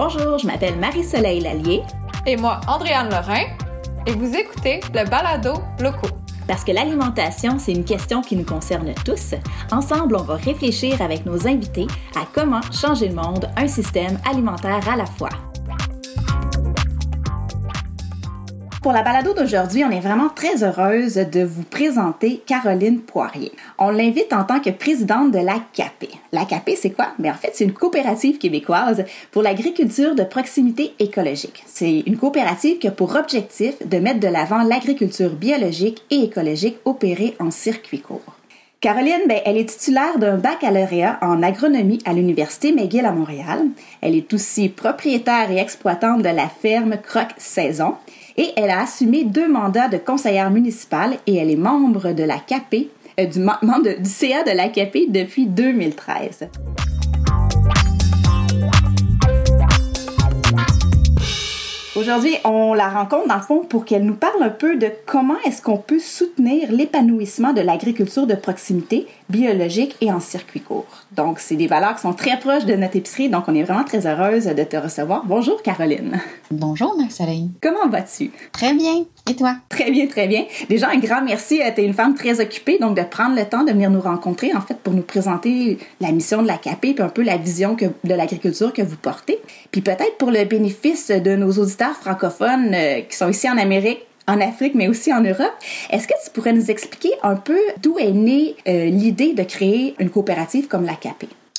Bonjour, je m'appelle Marie-Soleil Lallier. Et moi, Andréane Lorrain. Et vous écoutez le balado locaux. Parce que l'alimentation, c'est une question qui nous concerne tous. Ensemble, on va réfléchir avec nos invités à comment changer le monde, un système alimentaire à la fois. Pour la balado d'aujourd'hui, on est vraiment très heureuse de vous présenter Caroline Poirier. On l'invite en tant que présidente de la CAP. La CAP, c'est quoi? Mais ben, en fait, c'est une coopérative québécoise pour l'agriculture de proximité écologique. C'est une coopérative qui a pour objectif de mettre de l'avant l'agriculture biologique et écologique opérée en circuit court. Caroline, ben, elle est titulaire d'un baccalauréat en agronomie à l'Université McGill à Montréal. Elle est aussi propriétaire et exploitante de la ferme Croque Saison et elle a assumé deux mandats de conseillère municipale et elle est membre de la CAP, euh, du membre du CA de la CAP depuis 2013. Aujourd'hui, on la rencontre dans le fond pour qu'elle nous parle un peu de comment est-ce qu'on peut soutenir l'épanouissement de l'agriculture de proximité biologique et en circuit court. Donc, c'est des valeurs qui sont très proches de notre épicerie, donc on est vraiment très heureuse de te recevoir. Bonjour Caroline. Bonjour Marie-Soleil. Comment vas-tu? Très bien. Et toi? Très bien, très bien. Déjà, un grand merci. Tu es une femme très occupée, donc de prendre le temps de venir nous rencontrer, en fait, pour nous présenter la mission de la CAP puis un peu la vision que, de l'agriculture que vous portez. Puis peut-être pour le bénéfice de nos auditeurs francophones euh, qui sont ici en Amérique, en Afrique, mais aussi en Europe. Est-ce que tu pourrais nous expliquer un peu d'où est née euh, l'idée de créer une coopérative comme la?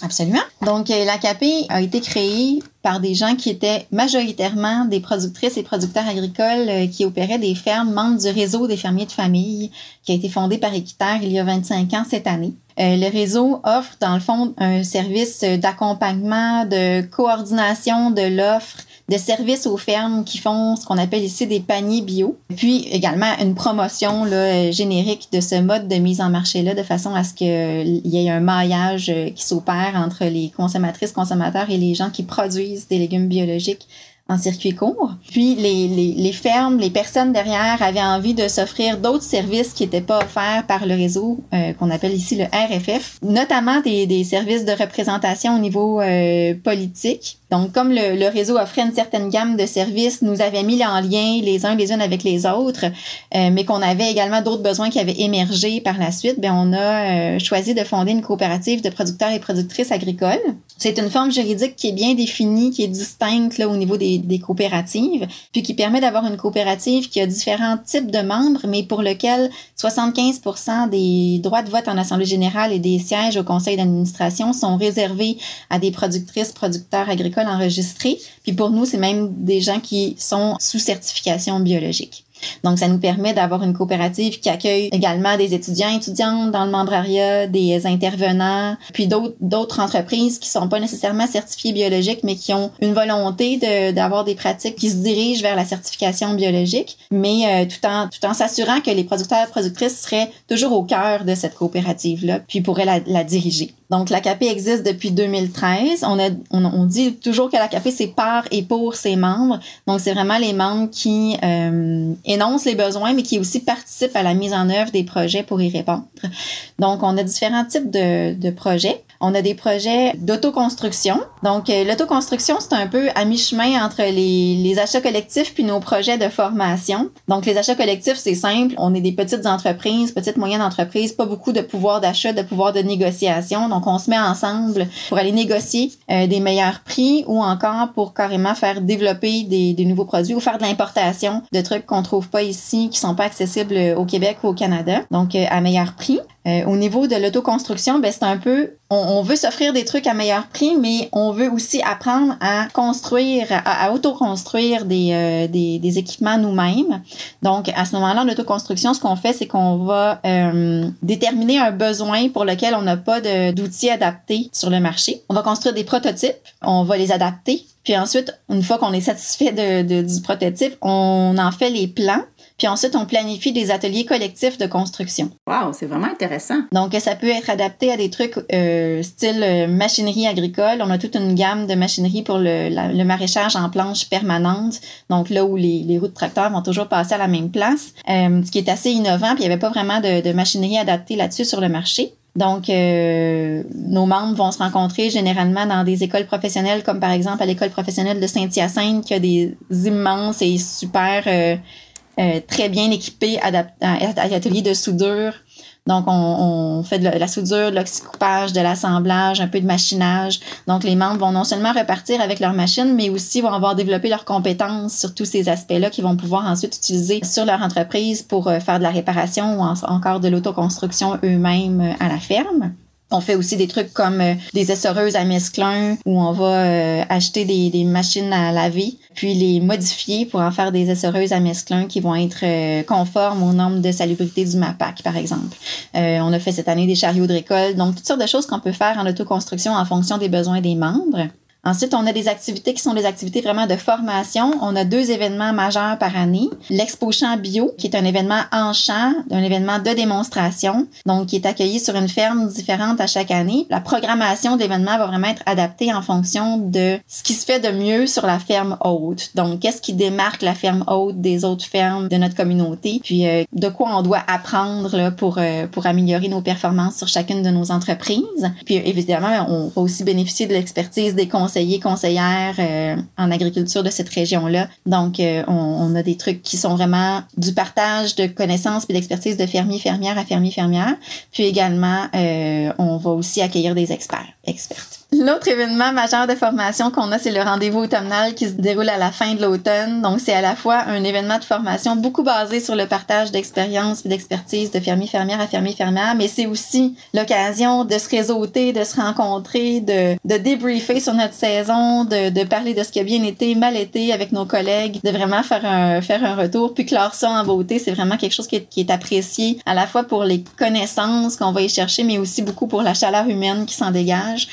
Absolument. Donc, euh, l'AKP a été créée par des gens qui étaient majoritairement des productrices et producteurs agricoles euh, qui opéraient des fermes membres du réseau des fermiers de famille qui a été fondé par Équiterre il y a 25 ans cette année. Le réseau offre, dans le fond, un service d'accompagnement, de coordination de l'offre de services aux fermes qui font ce qu'on appelle ici des paniers bio. Puis également une promotion là, générique de ce mode de mise en marché-là de façon à ce qu'il y ait un maillage euh, qui s'opère entre les consommatrices, consommateurs et les gens qui produisent des légumes biologiques en circuit court. Puis les, les, les, fermes, les personnes derrière avaient envie de s'offrir d'autres services qui n'étaient pas offerts par le réseau euh, qu'on appelle ici le RFF, notamment des, des services de représentation au niveau euh, politique. Donc, comme le, le, réseau offrait une certaine gamme de services, nous avait mis en lien les uns les unes avec les autres, euh, mais qu'on avait également d'autres besoins qui avaient émergé par la suite, ben on a choisi de fonder une coopérative de producteurs et productrices agricoles. C'est une forme juridique qui est bien définie, qui est distincte là, au niveau des, des coopératives, puis qui permet d'avoir une coopérative qui a différents types de membres, mais pour lequel 75 des droits de vote en Assemblée générale et des sièges au conseil d'administration sont réservés à des productrices, producteurs agricoles Puis pour nous, c'est même des gens qui sont sous certification biologique. Donc, ça nous permet d'avoir une coopérative qui accueille également des étudiants, étudiantes dans le membrariat, des intervenants, puis d'autres entreprises qui sont pas nécessairement certifiées biologiques, mais qui ont une volonté d'avoir des pratiques qui se dirigent vers la certification biologique, mais euh, tout en tout en s'assurant que les producteurs et productrices seraient toujours au cœur de cette coopérative-là, puis pourraient la diriger. Donc, la CAP existe depuis 2013. On, a, on, on dit toujours que la CAP, c'est par et pour ses membres. Donc, c'est vraiment les membres qui euh, énoncent les besoins, mais qui aussi participent à la mise en œuvre des projets pour y répondre. Donc, on a différents types de, de projets. On a des projets d'autoconstruction. Donc, euh, l'autoconstruction, c'est un peu à mi-chemin entre les, les achats collectifs puis nos projets de formation. Donc, les achats collectifs, c'est simple. On est des petites entreprises, petites moyennes entreprises, pas beaucoup de pouvoir d'achat, de pouvoir de négociation. Donc, on se met ensemble pour aller négocier euh, des meilleurs prix ou encore pour carrément faire développer des, des nouveaux produits ou faire de l'importation de trucs qu'on trouve pas ici, qui sont pas accessibles au Québec ou au Canada. Donc, euh, à meilleur prix. Euh, au niveau de l'autoconstruction, ben c'est un peu, on, veut s'offrir des trucs à meilleur prix, mais on veut aussi apprendre à construire, à, autoconstruire des, euh, des, des, équipements nous-mêmes. Donc, à ce moment-là, en autoconstruction, ce qu'on fait, c'est qu'on va euh, déterminer un besoin pour lequel on n'a pas d'outils adaptés sur le marché. On va construire des prototypes, on va les adapter, puis ensuite, une fois qu'on est satisfait de, de, du prototype, on en fait les plans. Puis ensuite, on planifie des ateliers collectifs de construction. Wow, c'est vraiment intéressant. Donc, ça peut être adapté à des trucs euh, style euh, machinerie agricole. On a toute une gamme de machinerie pour le, le maraîchage en planche permanente. Donc, là où les, les roues de tracteurs vont toujours passer à la même place. Euh, ce qui est assez innovant, puis il n'y avait pas vraiment de, de machinerie adaptée là-dessus sur le marché. Donc, euh, nos membres vont se rencontrer généralement dans des écoles professionnelles, comme par exemple à l'école professionnelle de Saint-Hyacinthe, qui a des immenses et super, euh, euh, très bien équipés ateliers de soudure donc, on, fait de la soudure, de l'oxycoupage, de l'assemblage, un peu de machinage. Donc, les membres vont non seulement repartir avec leur machine, mais aussi vont avoir développé leurs compétences sur tous ces aspects-là qu'ils vont pouvoir ensuite utiliser sur leur entreprise pour euh, faire de la réparation ou encore de l'autoconstruction eux-mêmes euh, à la ferme. On fait aussi des trucs comme euh, des essoreuses à mesclun où on va euh, acheter des, des, machines à laver puis les modifier pour en faire des essoreuses à mesclun qui vont être euh, conformes aux normes de salubrité du MAPAC, par exemple. on a fait cette année des chariots de récolte, donc toutes sortes de choses qu'on peut faire en autoconstruction en fonction des besoins des membres. Ensuite, on a des activités qui sont des activités vraiment de formation. On a deux événements majeurs par année. L'Expo Champ Bio, qui est un événement en champ, un événement de démonstration, donc qui est accueilli sur une ferme différente à chaque année. La programmation de l'événement va vraiment être adaptée en fonction de ce qui se fait de mieux sur la ferme haute. Donc, qu'est-ce qui démarque la ferme haute des autres fermes de notre communauté, puis euh, de quoi on doit apprendre là, pour, euh, pour améliorer nos performances sur chacune de nos entreprises? Puis, évidemment, on va aussi bénéficier de l'expertise des conseils conseillers, conseillères euh, en agriculture de cette région-là. Donc, euh, on, a des trucs qui sont vraiment du partage de connaissances et d'expertise de fermier, fermière à fermier, fermière. Puis également, euh, on va aussi accueillir des experts, expertes. L'autre événement majeur de formation qu'on a, c'est le rendez-vous automnal qui se déroule à la fin de l'automne. Donc, c'est à la fois un événement de formation beaucoup basé sur le partage d'expériences et d'expertise de fermier, fermière à fermier, fermière, mais c'est aussi l'occasion de se réseauter, de se rencontrer, de, de débriefer sur notre saison, de, de parler de ce qui a bien été, mal été avec nos collègues, de vraiment faire un, faire un retour, puis clore ça en beauté. C'est vraiment quelque chose qui est, qui est apprécié à la fois pour les connaissances qu'on va y chercher, mais aussi beaucoup pour la chaleur humaine qui s'en dégage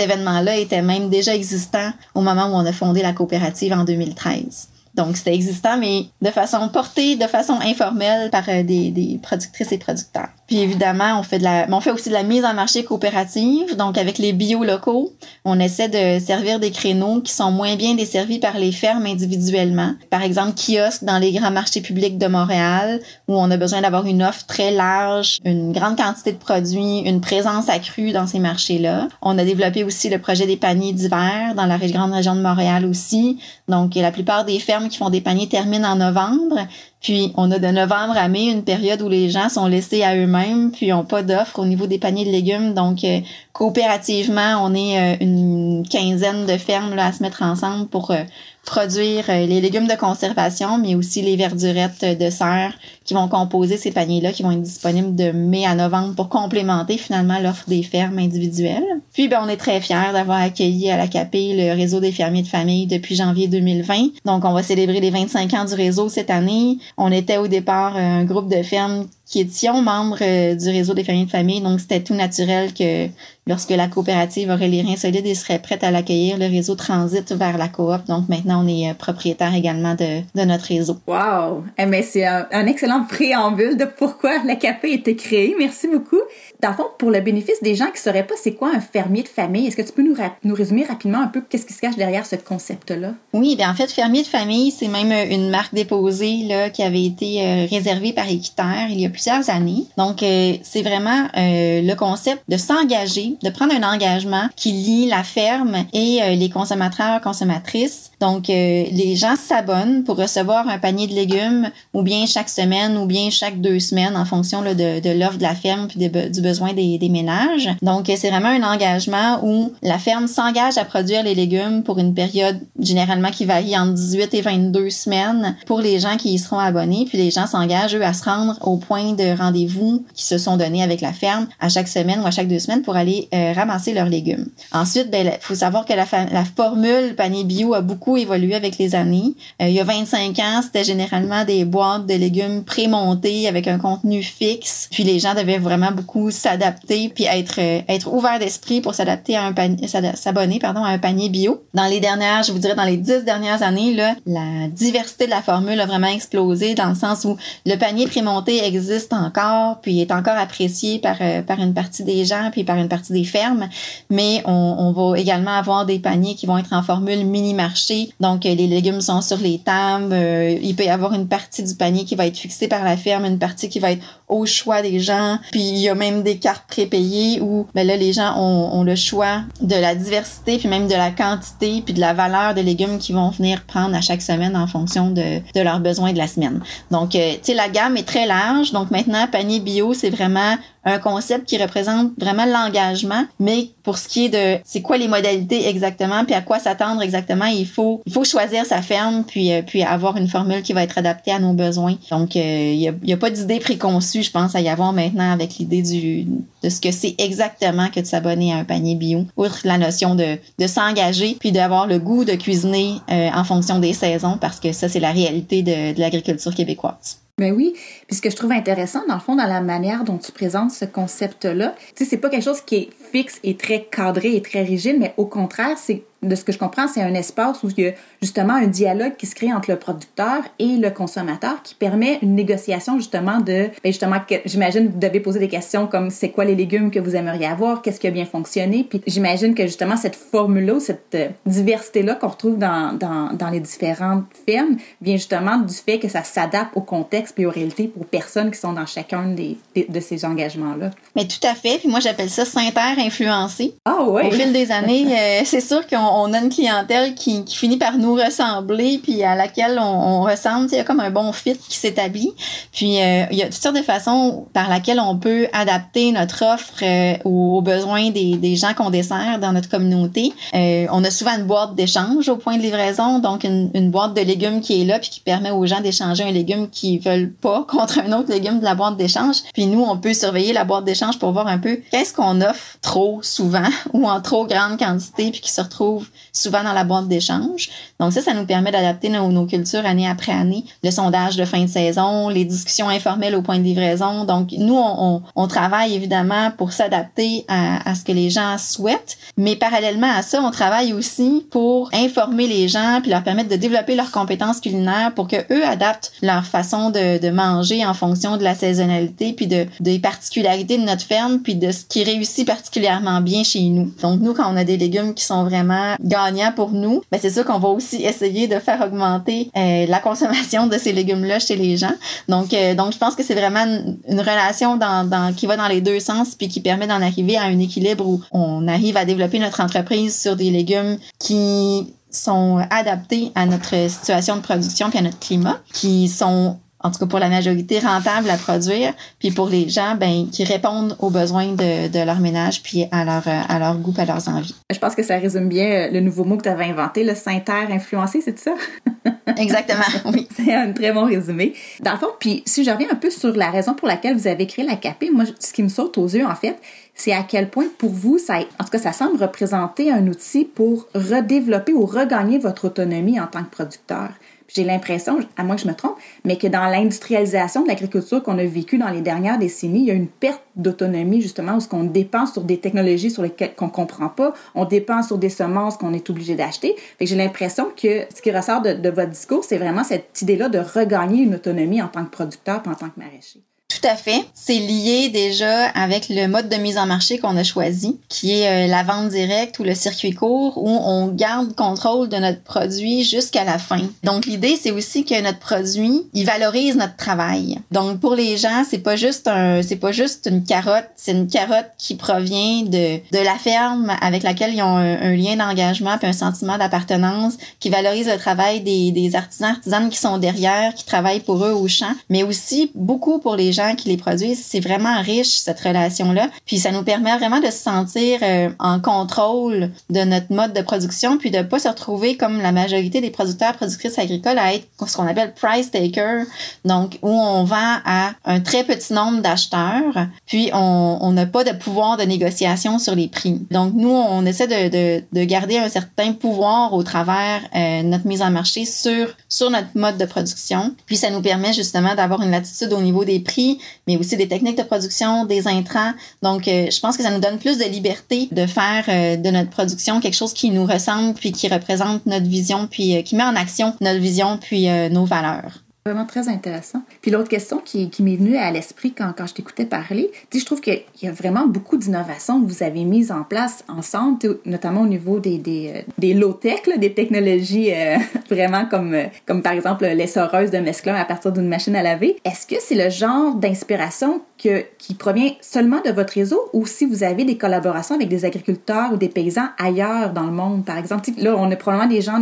événement-là était même déjà existant au moment où on a fondé la coopérative en 2013. Donc, c'était existant, mais de façon portée, de façon informelle par euh, des, des productrices et producteurs. Puis évidemment, on fait de la, on fait aussi de la mise en marché coopérative. Donc avec les bio locaux, on essaie de servir des créneaux qui sont moins bien desservis par les fermes individuellement. Par exemple, kiosques dans les grands marchés publics de Montréal, où on a besoin d'avoir une offre très large, une grande quantité de produits, une présence accrue dans ces marchés-là. On a développé aussi le projet des paniers d'hiver dans la grande région de Montréal aussi. Donc la plupart des fermes qui font des paniers terminent en novembre. Puis on a de novembre à mai une période où les gens sont laissés à eux-mêmes, puis n'ont pas d'offres au niveau des paniers de légumes. Donc euh, coopérativement, on est euh, une quinzaine de fermes à se mettre ensemble pour euh, produire les légumes de conservation, mais aussi les verdurettes de serre qui vont composer ces paniers-là, qui vont être disponibles de mai à novembre pour complémenter finalement l'offre des fermes individuelles. Puis, ben, on est très fiers d'avoir accueilli à la CAPé le réseau des fermiers de famille depuis janvier 2020. Donc, on va célébrer les 25 ans du réseau cette année. On était au départ un groupe de fermes qui étions membres euh, du réseau des familles de famille. Donc, c'était tout naturel que lorsque la coopérative aurait les reins solides et serait prête à l'accueillir, le réseau transite vers la coop. Donc, maintenant, on est euh, propriétaire également de, notre réseau. Wow! Eh, mais c'est un, excellent préambule de pourquoi la CAPE a été créée. Merci beaucoup. Dans le fond, pour le bénéfice des gens qui ne sauraient pas c'est quoi un fermier de famille, est-ce que tu peux nous, nous résumer rapidement un peu qu'est-ce qui se cache derrière ce concept-là? Oui, bien en fait, fermier de famille, c'est même une marque déposée là, qui avait été euh, réservée par Équiterre il y a plusieurs années. Donc, euh, c'est vraiment euh, le concept de s'engager, de prendre un engagement qui lie la ferme et les consommateurs, consommatrices. Donc, les gens s'abonnent pour recevoir un panier de légumes ou bien chaque semaine ou bien chaque deux semaines en fonction de, l'offre de la ferme puis du besoin des, ménages. Donc, c'est vraiment un engagement où la ferme s'engage à produire les légumes pour une période généralement qui varie entre 18 et 22 semaines pour les gens qui y seront abonnés. Puis les gens s'engagent, eux, à se rendre au point de rendez-vous qui se sont donnés avec la ferme à chaque semaine ou à chaque deux semaines pour aller euh, ramasser leurs légumes. Ensuite, ben, il faut savoir que la, la, formule panier bio a beaucoup évolué avec les années. Euh, il y a 25 ans, c'était généralement des boîtes de légumes prémontées avec un contenu fixe. Puis les gens devaient vraiment beaucoup s'adapter puis être euh, être ouverts d'esprit pour s'adapter à un panier s'abonner pardon à un panier bio. Dans les dernières, je vous dirais dans les dix dernières années là, la diversité de la formule a vraiment explosé dans le sens où le panier prémonté existe encore, puis est encore apprécié par, euh, par une partie des gens, puis par une partie des fermes. Mais on, on va également avoir des paniers qui vont être en formule mini-marché. Donc, euh, les légumes sont sur les tables. Il peut y avoir une partie du panier qui va être fixée par la ferme, une partie qui va être au choix des gens. Puis, il y a même des cartes prépayées où, ben là, les gens ont, ont le choix de la diversité, puis même de la quantité, puis de la valeur des légumes qu'ils vont venir prendre à chaque semaine en fonction de, de leurs besoins de la semaine. Donc, euh, tu sais, la gamme est très large. Donc, maintenant, panier bio, c'est vraiment un concept qui représente vraiment l'engagement, mais pour ce qui est de c'est quoi les modalités exactement, puis à quoi s'attendre exactement, il faut il faut choisir sa ferme, puis euh, puis avoir une formule qui va être adaptée à nos besoins. Donc euh, il y, a, a pas d'idée préconçue, je pense, à y avoir maintenant avec l'idée de ce que c'est exactement que de s'abonner à un panier bio, outre la notion de s'engager, puis d'avoir le goût de cuisiner euh, en fonction des saisons, parce que ça c'est la réalité de, de l'agriculture québécoise. Ben oui. Puis ce que je trouve intéressant, dans le fond, dans la manière dont tu présentes ce concept-là, tu sais, c'est pas quelque chose qui est fixe et très cadré et très rigide, mais au contraire, c'est de ce que je comprends, c'est un espace où il y a justement un dialogue qui se crée entre le producteur et le consommateur qui permet une négociation justement de, ben justement, j'imagine vous devez poser des questions comme c'est quoi les légumes que vous aimeriez avoir, qu'est-ce qui a bien fonctionné, puis j'imagine que justement cette formule-là, cette euh, diversité-là qu'on retrouve dans, dans, dans les différentes fermes vient justement du fait que ça s'adapte au contexte puis aux réalités pour personnes qui sont dans chacun des, de ces engagements-là. Mais tout à fait, puis moi j'appelle ça synter-influencé. Ah ouais. Au fil des années, euh, c'est sûr qu'on on a une clientèle qui, qui, finit par nous ressembler, puis à laquelle on, on ressemble. Il y a comme un bon fit qui s'établit. Puis euh, il y a toutes sortes de façons par laquelle on peut adapter notre offre euh, aux, aux, besoins des, des gens qu'on dessert dans notre communauté. Euh, on a souvent une boîte d'échange au point de livraison, donc une, une, boîte de légumes qui est là, puis qui permet aux gens d'échanger un légume qu'ils veulent pas contre un autre légume de la boîte d'échange. Puis nous, on peut surveiller la boîte d'échange pour voir un peu qu'est-ce qu'on offre trop souvent ou en trop grande quantité, puis qui se retrouve souvent dans la boîte d'échange. Donc ça, ça nous permet d'adapter nos, cultures année après année. Le sondage de fin de saison, les discussions informelles au point de livraison. Donc nous, on, on, on travaille évidemment pour s'adapter à, à, ce que les gens souhaitent, mais parallèlement à ça, on travaille aussi pour informer les gens puis leur permettre de développer leurs compétences culinaires pour que eux adaptent leur façon de, de manger en fonction de la saisonnalité puis de des particularités de notre ferme puis de ce qui réussit particulièrement bien chez nous. Donc nous, quand on a des légumes qui sont vraiment gagnant pour nous, ben c'est sûr qu'on va aussi essayer de faire augmenter euh, la consommation de ces légumes-là chez les gens. Donc, euh, donc je pense que c'est vraiment une, une relation dans, dans, qui va dans les deux sens puis qui permet d'en arriver à un équilibre où on arrive à développer notre entreprise sur des légumes qui sont adaptés à notre situation de production puis à notre climat, qui sont en tout cas pour la majorité, rentable à produire, puis pour les gens, ben, qui répondent aux besoins de, de leur ménage, puis à leur, à leur goût, à leurs envies. Je pense que ça résume bien le nouveau mot que tu avais inventé, le synthère influencé, c'est ça? Exactement, oui. C'est un très bon résumé. Dans le fond, puis si je reviens un peu sur la raison pour laquelle vous avez créé la CAPé, moi, ce qui me saute aux yeux, en fait, c'est à quel point pour vous, ça, en tout cas, ça semble représenter un outil pour redévelopper ou regagner votre autonomie en tant que producteur j'ai l'impression, à moins que je me trompe, mais que dans l'industrialisation de l'agriculture qu'on a vécue dans les dernières décennies, il y a une perte d'autonomie justement où ce qu'on dépense sur des technologies sur lesquelles qu'on comprend pas, on dépense sur des semences qu'on est obligé d'acheter. J'ai l'impression que ce qui ressort de, de votre discours, c'est vraiment cette idée-là de regagner une autonomie en tant que producteur en tant que maraîcher. Tout à fait. C'est lié déjà avec le mode de mise en marché qu'on a choisi, qui est euh, la vente directe ou le circuit court, où on garde contrôle de notre produit jusqu'à la fin. Donc l'idée, c'est aussi que notre produit, il valorise notre travail. Donc pour les gens, c'est pas juste un, c'est pas juste une carotte, c'est une carotte qui provient de de la ferme avec laquelle ils ont un, un lien d'engagement puis un sentiment d'appartenance, qui valorise le travail des, des artisans artisanes qui sont derrière, qui travaillent pour eux au champ, mais aussi beaucoup pour les gens qui les produisent. C'est vraiment riche, cette relation-là. Puis ça nous permet vraiment de se sentir euh, en contrôle de notre mode de production, puis de pas se retrouver comme la majorité des producteurs, productrices agricoles à être ce qu'on appelle price taker. Donc, où on vend à un très petit nombre d'acheteurs, puis on n'a pas de pouvoir de négociation sur les prix. Donc, nous, on essaie de, de, de garder un certain pouvoir au travers euh, notre mise en marché sur, sur notre mode de production. Puis ça nous permet justement d'avoir une latitude au niveau des prix, mais aussi des techniques de production, des intrants. Donc, euh, je pense que ça nous donne plus de liberté de faire euh, de notre production quelque chose qui nous ressemble, puis qui représente notre vision, puis euh, qui met en action notre vision, puis nos valeurs. Vraiment très intéressant. Puis l'autre question qui, m'est venue à l'esprit quand, quand je t'écoutais parler, je trouve qu'il y a vraiment beaucoup d'innovations que vous avez mises en place ensemble, notamment au niveau des, des, euh, des low-tech, des technologies euh, vraiment comme, euh, comme par exemple l'essoreuse de mesclun à partir d'une machine à laver. Est-ce que c'est le genre d'inspiration qui provient seulement de votre réseau ou si vous avez des collaborations avec des agriculteurs ou des paysans ailleurs dans le monde? Par exemple, là, on a probablement des gens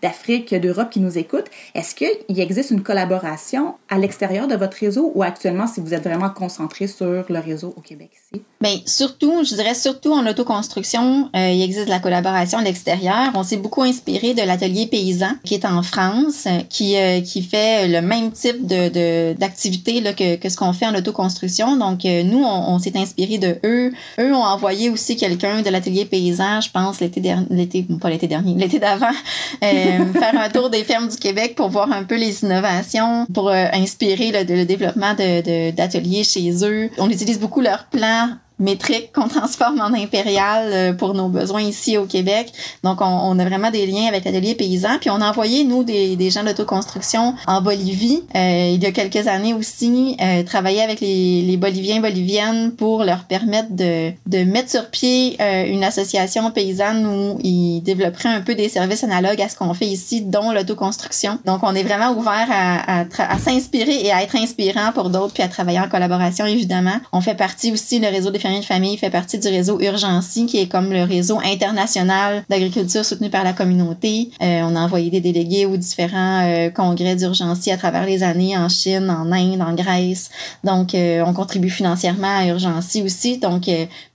d'Afrique, d'Europe qui nous écoutent. Est-ce qu'il existe une collaboration à l'extérieur de votre réseau ou actuellement si vous êtes vraiment concentré sur le réseau au Québec ici? Bien, surtout, je dirais surtout en autoconstruction, euh, il existe la collaboration à l'extérieur. On s'est beaucoup inspiré de l'atelier paysan qui est en France, qui, euh, qui fait le même type de, d'activité que, que ce qu'on fait en autoconstruction. Donc, euh, nous, on, s'est inspiré de eux. Eux ont envoyé aussi quelqu'un de l'atelier paysan, je pense, l'été dernier, pas l'été dernier, l'été d'avant, faire un tour des fermes du Québec pour voir un peu les innovations, pour inspirer le, développement d'ateliers chez eux. On utilise beaucoup leurs plans métrique qu'on transforme en impérial euh, pour nos besoins ici au Québec. Donc, on, on a vraiment des liens avec l'atelier paysan. Puis, on a envoyé, nous, des, des gens d'autoconstruction en Bolivie euh, il y a quelques années aussi, euh, travailler avec les, les Boliviens boliviennes pour leur permettre de, de mettre sur pied euh, une association paysanne où ils développeraient un peu des services analogues à ce qu'on fait ici, dont l'autoconstruction. Donc, on est vraiment ouvert à, à, à s'inspirer et à être inspirant pour d'autres, puis à travailler en collaboration, évidemment. On fait partie aussi, le réseau des de famille fait partie du réseau Urgency, qui est comme le réseau international d'agriculture soutenu par la communauté. Euh, on a envoyé des délégués aux différents euh, congrès d'Urgency à travers les années en Chine, en Inde, en Grèce. Donc, euh, on contribue financièrement à Urgency aussi. Donc,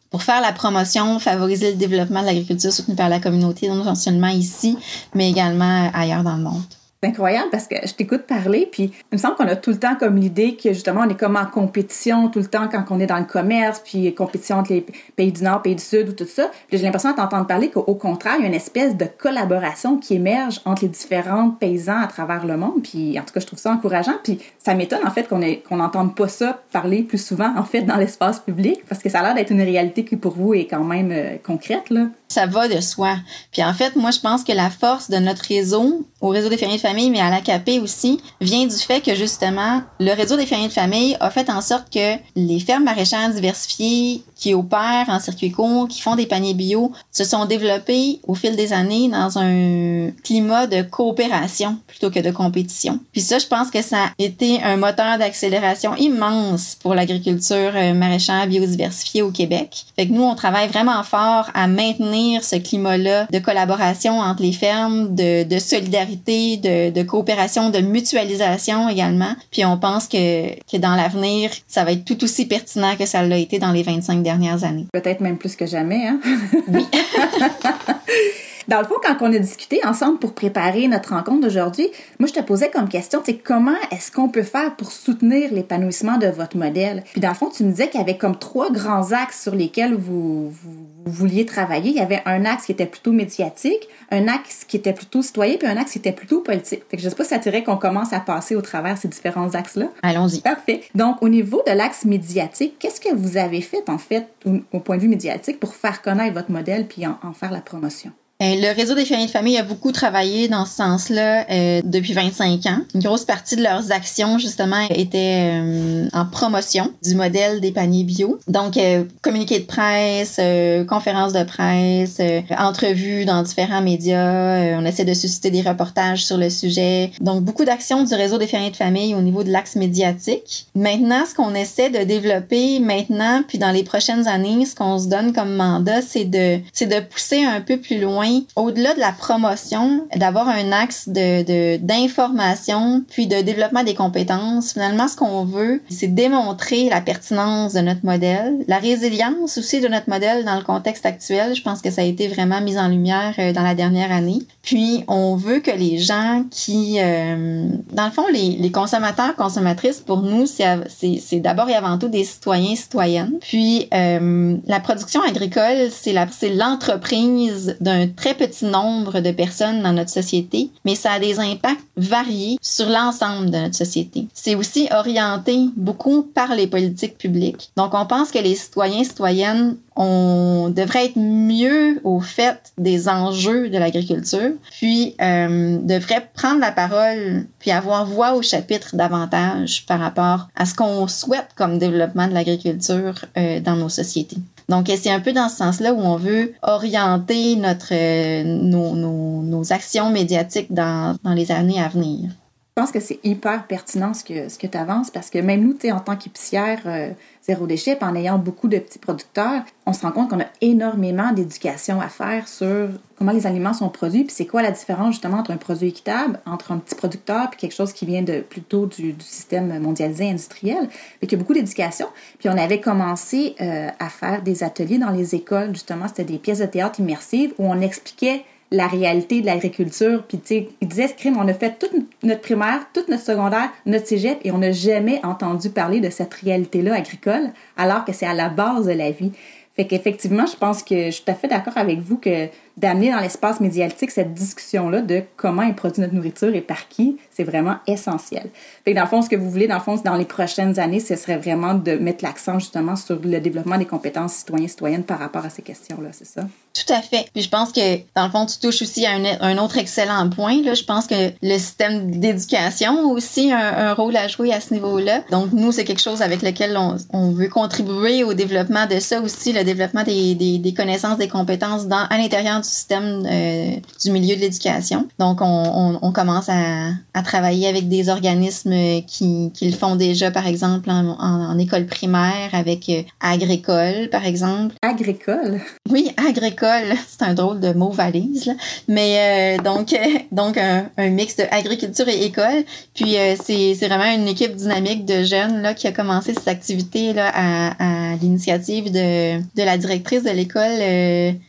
pour faire la promotion, favoriser le développement de l'agriculture soutenue par la communauté, non seulement ici, mais également ailleurs dans le monde. C'est incroyable parce que je t'écoute parler, puis il me semble qu'on a tout le temps comme l'idée que justement on est comme en compétition tout le temps quand on est dans le commerce, puis compétition entre les pays du Nord, pays du Sud ou tout ça. Puis j'ai l'impression de t'entendre parler qu'au contraire, il y a une espèce de collaboration qui émerge entre les différents paysans à travers le monde. Puis en tout cas, je trouve ça encourageant. Puis ça m'étonne en fait qu'on qu'on n'entende pas ça parler plus souvent en fait dans l'espace public parce que ça a l'air d'être une réalité qui pour vous est quand même euh, concrète là ça va de soi. Puis en fait, moi, je pense que la force de notre réseau, au réseau des fermiers de mais à l'AKP aussi, vient du fait que justement, le réseau des fermiers de famille a fait en sorte que les fermes maraîchères diversifiées qui opèrent en circuit court, qui font des paniers bio, se sont développées au fil des années dans un climat de coopération plutôt que de compétition. Puis ça, je pense que ça a été un moteur d'accélération immense pour l'agriculture euh, maraîchère biodiversifiée au Québec. Fait que nous, on travaille vraiment fort à maintenir ce climat-là de collaboration entre les fermes, de, de solidarité, de, de, coopération, de mutualisation également. Puis on pense que, que dans l'avenir, ça va être tout aussi pertinent que ça l'a été dans les 25 dernières années. Peut-être même plus que jamais, hein? Oui. Dans le fond, quand on a discuté ensemble pour préparer notre rencontre d'aujourd'hui, moi, je te posais comme question, c'est comment est-ce qu'on peut faire pour soutenir l'épanouissement de votre modèle? Puis dans le fond, tu me disais qu'il y avait comme trois grands axes sur lesquels vous, vous, vouliez travailler. Il y avait un axe qui était plutôt médiatique, un axe qui était plutôt citoyen, puis un axe qui était plutôt politique. Fait que je sais pas si ça dirait qu'on commence à passer au travers ces différents axes-là. Allons-y. Parfait. Donc, au niveau de l'axe médiatique, qu'est-ce que vous avez fait, en fait, au, point de vue médiatique, pour faire connaître votre modèle puis en faire la promotion? Euh, le réseau des familles de famille a beaucoup travaillé dans ce sens-là euh, depuis 25 ans. Une grosse partie de leurs actions, justement, était euh, en promotion du modèle des paniers bio. Donc, communiqué de presse, conférences de presse, entrevues dans différents médias. on essaie de susciter des reportages sur le sujet. Donc, beaucoup d'actions du réseau des familles de famille au niveau de l'axe médiatique. Maintenant, ce qu'on essaie de développer maintenant, puis dans les prochaines années, ce qu'on se donne comme mandat, c'est de, c'est de pousser un peu plus loin au-delà de la promotion, d'avoir un axe de d'information puis de développement des compétences. Finalement, ce qu'on veut, c'est démontrer la pertinence de notre modèle, la résilience aussi de notre modèle dans le contexte actuel. Je pense que ça a été vraiment mis en lumière euh, dans la dernière année. Puis, on veut que les gens qui, euh, dans le fond, les, les consommateurs, consommatrices, pour nous, c'est d'abord et avant tout des citoyens, citoyennes. Puis, euh, la production agricole, c'est l'entreprise d'un très petit nombre de personnes dans notre société, mais ça a des impacts variés sur l'ensemble de notre société. C'est aussi orienté beaucoup par les politiques publiques. Donc, on pense que les citoyens, citoyennes on devrait être mieux au fait des enjeux de l'agriculture, puis euh, devrait prendre la parole, puis avoir voix au chapitre davantage par rapport à ce qu'on souhaite comme développement de l'agriculture euh, dans nos sociétés. Donc, c'est un peu dans ce sens-là où on veut orienter notre, euh, nos, actions médiatiques dans, dans les années à venir. Je pense que c'est hyper pertinent ce que, ce que tu avances parce que même nous, en tant qu'épicière, euh, zéro déchet, en ayant beaucoup de petits producteurs, on se rend compte qu'on a énormément d'éducation à faire sur comment les aliments sont produits, puis c'est quoi la différence justement entre un produit équitable, entre un petit producteur, puis quelque chose qui vient de plutôt du, système mondialisé industriel. Fait qu'il y a beaucoup d'éducation. Puis on avait commencé euh, à faire des ateliers dans les écoles, justement, c'était des pièces de théâtre immersives où on expliquait la réalité de l'agriculture. Puis, tu sais, il disait, crime, on a fait toute notre primaire, toute notre secondaire, notre cégep, et on n'a jamais entendu parler de cette réalité-là agricole, alors que c'est à la base de la vie. Fait qu'effectivement, je pense que je suis tout à fait d'accord avec vous que d'amener dans l'espace médiatique cette discussion-là de comment est produit notre nourriture et par qui, c'est vraiment essentiel. Fait que dans le fond, ce que vous voulez, dans le fond, dans les prochaines années, ce serait vraiment de mettre l'accent justement sur le développement des compétences citoyens-citoyennes par rapport à ces questions-là, c'est ça? Tout à fait. Puis je pense que, dans le fond, tu touches aussi à un, autre excellent point. Là. Je pense que le système d'éducation a aussi un, un, rôle à jouer à ce niveau-là. Donc, nous, c'est quelque chose avec lequel on, on, veut contribuer au développement de ça aussi, le développement des, des, des connaissances, des compétences dans, à l'intérieur du système euh, du milieu de l'éducation. Donc, on, on, on commence à, à, travailler avec des organismes qui, qui le font déjà, par exemple, en, en, en école primaire, avec euh, Agricole, par exemple. Agricole? Oui, Agricole. C'est un drôle de mot valise, là. Mais euh, donc, donc un, un, mix de agriculture et école. Puis, c'est vraiment une équipe dynamique de jeunes là, qui a commencé cette activité là, à, à l'initiative de, de la directrice de l'école.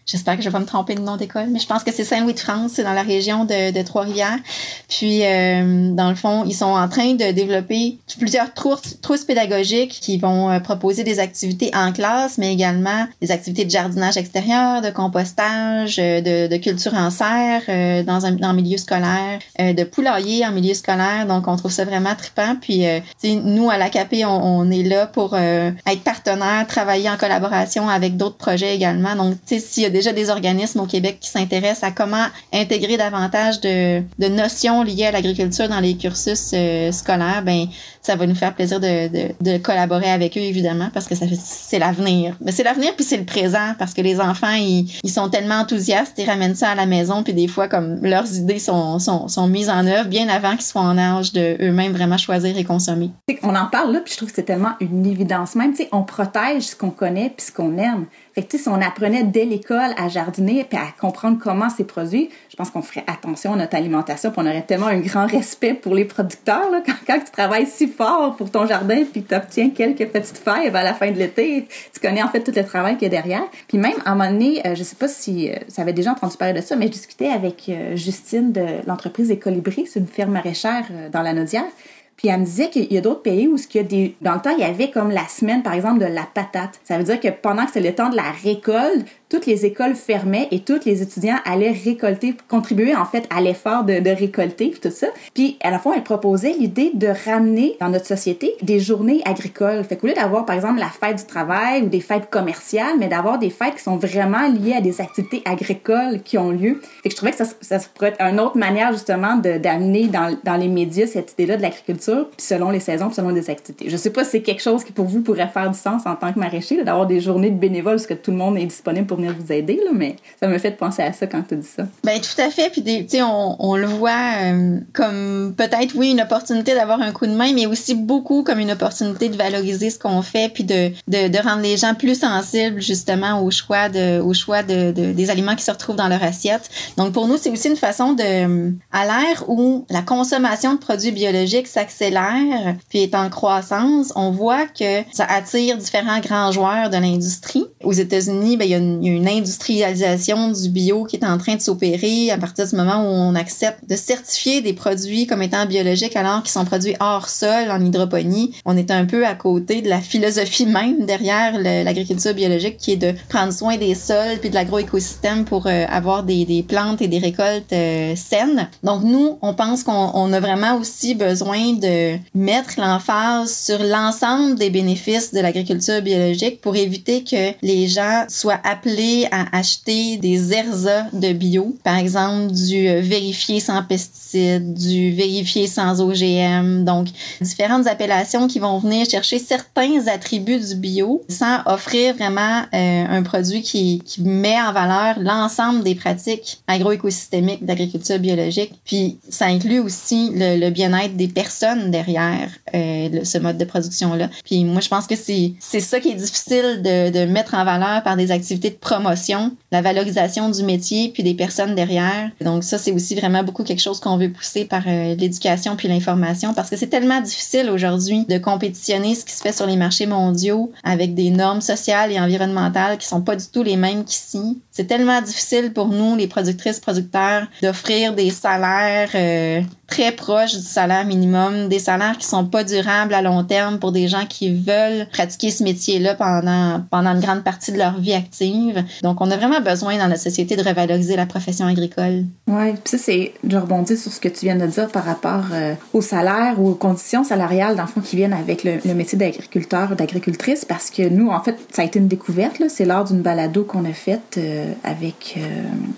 J'espère que je vais pas me tromper de d'école, mais je pense que c'est Saint-Louis-de-France, c'est dans la région de, de Trois-Rivières. Puis, euh, dans le fond, ils sont en train de développer plusieurs trousses, trousses pédagogiques qui vont euh, proposer des activités en classe, mais également des activités de jardinage extérieur, de compostage, euh, de, de culture en serre euh, dans un dans milieu scolaire, de poulailler en milieu scolaire. Donc, on trouve ça vraiment trippant. Puis, nous, à l'ACAP, on, on est là pour être partenaire, travailler en collaboration avec d'autres projets également. Donc, s'il y a déjà des organismes Québec qui s'intéressent à comment intégrer davantage de, notions liées à l'agriculture dans les cursus euh, scolaires, ben ça va nous faire plaisir de, collaborer avec eux évidemment parce que c'est l'avenir. Mais c'est l'avenir puis c'est le présent parce que les enfants ils, ils sont tellement enthousiastes, ils ramènent ça à la maison puis des fois comme leurs idées sont, sont, sont mises en œuvre bien avant qu'ils soient en âge de eux-mêmes vraiment choisir et consommer. On en parle là puis je trouve que c'est tellement une évidence même, tu sais, on protège ce qu'on connaît puis ce qu'on aime. Fait que, si on apprenait dès l'école à jardiner puis à comprendre comment c'est produit, je pense qu'on ferait attention à notre alimentation puis on aurait tellement un grand respect pour les producteurs. Là, quand, tu travailles si fort pour ton jardin puis tu obtiens quelques petites fèves à la fin de l'été, tu connais en fait tout le travail qu'il y a derrière. Puis même, à un moment donné, euh, je sais pas si euh, ça avait déjà entendu parler de ça, mais je discutais avec euh, Justine de l'entreprise Écolibri, c'est une ferme maraîchère euh, dans la Naudière. Puis elle me disait qu'il y a d'autres pays où ce qu'il y a des dans le temps il y avait comme la semaine par exemple de la patate. Ça veut dire que pendant que c'est le temps de la récolte, toutes les écoles fermaient et tous les étudiants allaient récolter, contribuer en fait à l'effort de, récolter puis tout ça. Puis à la fois elle proposait l'idée de ramener dans notre société des journées agricoles. Fait qu'au lieu d'avoir par exemple la fête du travail ou des fêtes commerciales, mais d'avoir des fêtes qui sont vraiment liées à des activités agricoles qui ont lieu. Fait que je trouvais que ça, ça pourrait être une autre manière justement d'amener dans, dans les médias cette idée-là de l'agriculture, puis selon les saisons, puis selon les activités. Je sais pas si c'est quelque chose qui pour vous pourrait faire du sens en tant que maraîcher, d'avoir des journées de bénévoles parce que tout le monde est disponible pour venir vous aider, là, mais ça me fait penser à ça quand tu dis ça. Ben tout à fait. Puis, tu sais, on, on, le voit euh, comme peut-être, oui, une opportunité d'avoir un coup de main, mais aussi beaucoup comme une opportunité de valoriser ce qu'on fait, puis de, de, de, rendre les gens plus sensibles justement au choix, de, au choix de, de, des aliments qui se retrouvent dans leur assiette. Donc, pour nous, c'est aussi une façon de, à l'ère où la consommation de produits biologiques s'accélère, puis est en croissance, on voit que ça attire différents grands joueurs de l'industrie. Aux États-Unis, ben, il y a une, une industrialisation du bio qui est en train de s'opérer à partir du moment où on accepte de certifier des produits comme étant biologiques alors qu'ils sont produits hors sol en hydroponie. On est un peu à côté de la philosophie même derrière l'agriculture biologique qui est de prendre soin des sols puis de l'agroécosystème pour euh, avoir des, plantes et des récoltes euh, saines. Donc nous, on pense qu'on a vraiment aussi besoin de mettre l'emphase sur l'ensemble des bénéfices de l'agriculture biologique pour éviter que les gens soient appelés à acheter des ersas de bio, par exemple du euh, vérifié sans pesticides, du vérifié sans OGM, donc différentes appellations qui vont venir chercher certains attributs du bio sans offrir vraiment euh, un produit qui, met en valeur l'ensemble des pratiques agroécosystémiques d'agriculture biologique. Puis ça inclut aussi le, le bien-être des personnes derrière euh, ce mode de production-là. Puis moi, je pense que c'est ça qui est difficile de, de mettre en valeur par des activités de promotion, la valorisation du métier, puis des personnes derrière. Donc ça, c'est aussi vraiment beaucoup quelque chose qu'on veut pousser par euh, l'éducation puis l'information parce que c'est tellement difficile aujourd'hui de compétitionner ce qui se fait sur les marchés mondiaux avec des normes sociales et environnementales qui sont pas du tout les mêmes qu'ici. C'est tellement difficile pour nous, les productrices, producteurs, d'offrir des salaires euh, très proches du salaire minimum, des salaires qui sont pas durables à long terme pour des gens qui veulent pratiquer ce métier-là pendant, pendant une grande partie de leur vie active. Donc, on a vraiment besoin dans notre société de revaloriser la profession agricole. Oui, ça, c'est, je rebondis sur ce que tu viens de dire par rapport euh, au salaire ou aux conditions salariales, dans le fond, qui viennent avec le, métier d'agriculteur ou d'agricultrice, parce que nous, en fait, ça a été une découverte. C'est lors d'une balado qu'on a faite euh, avec euh,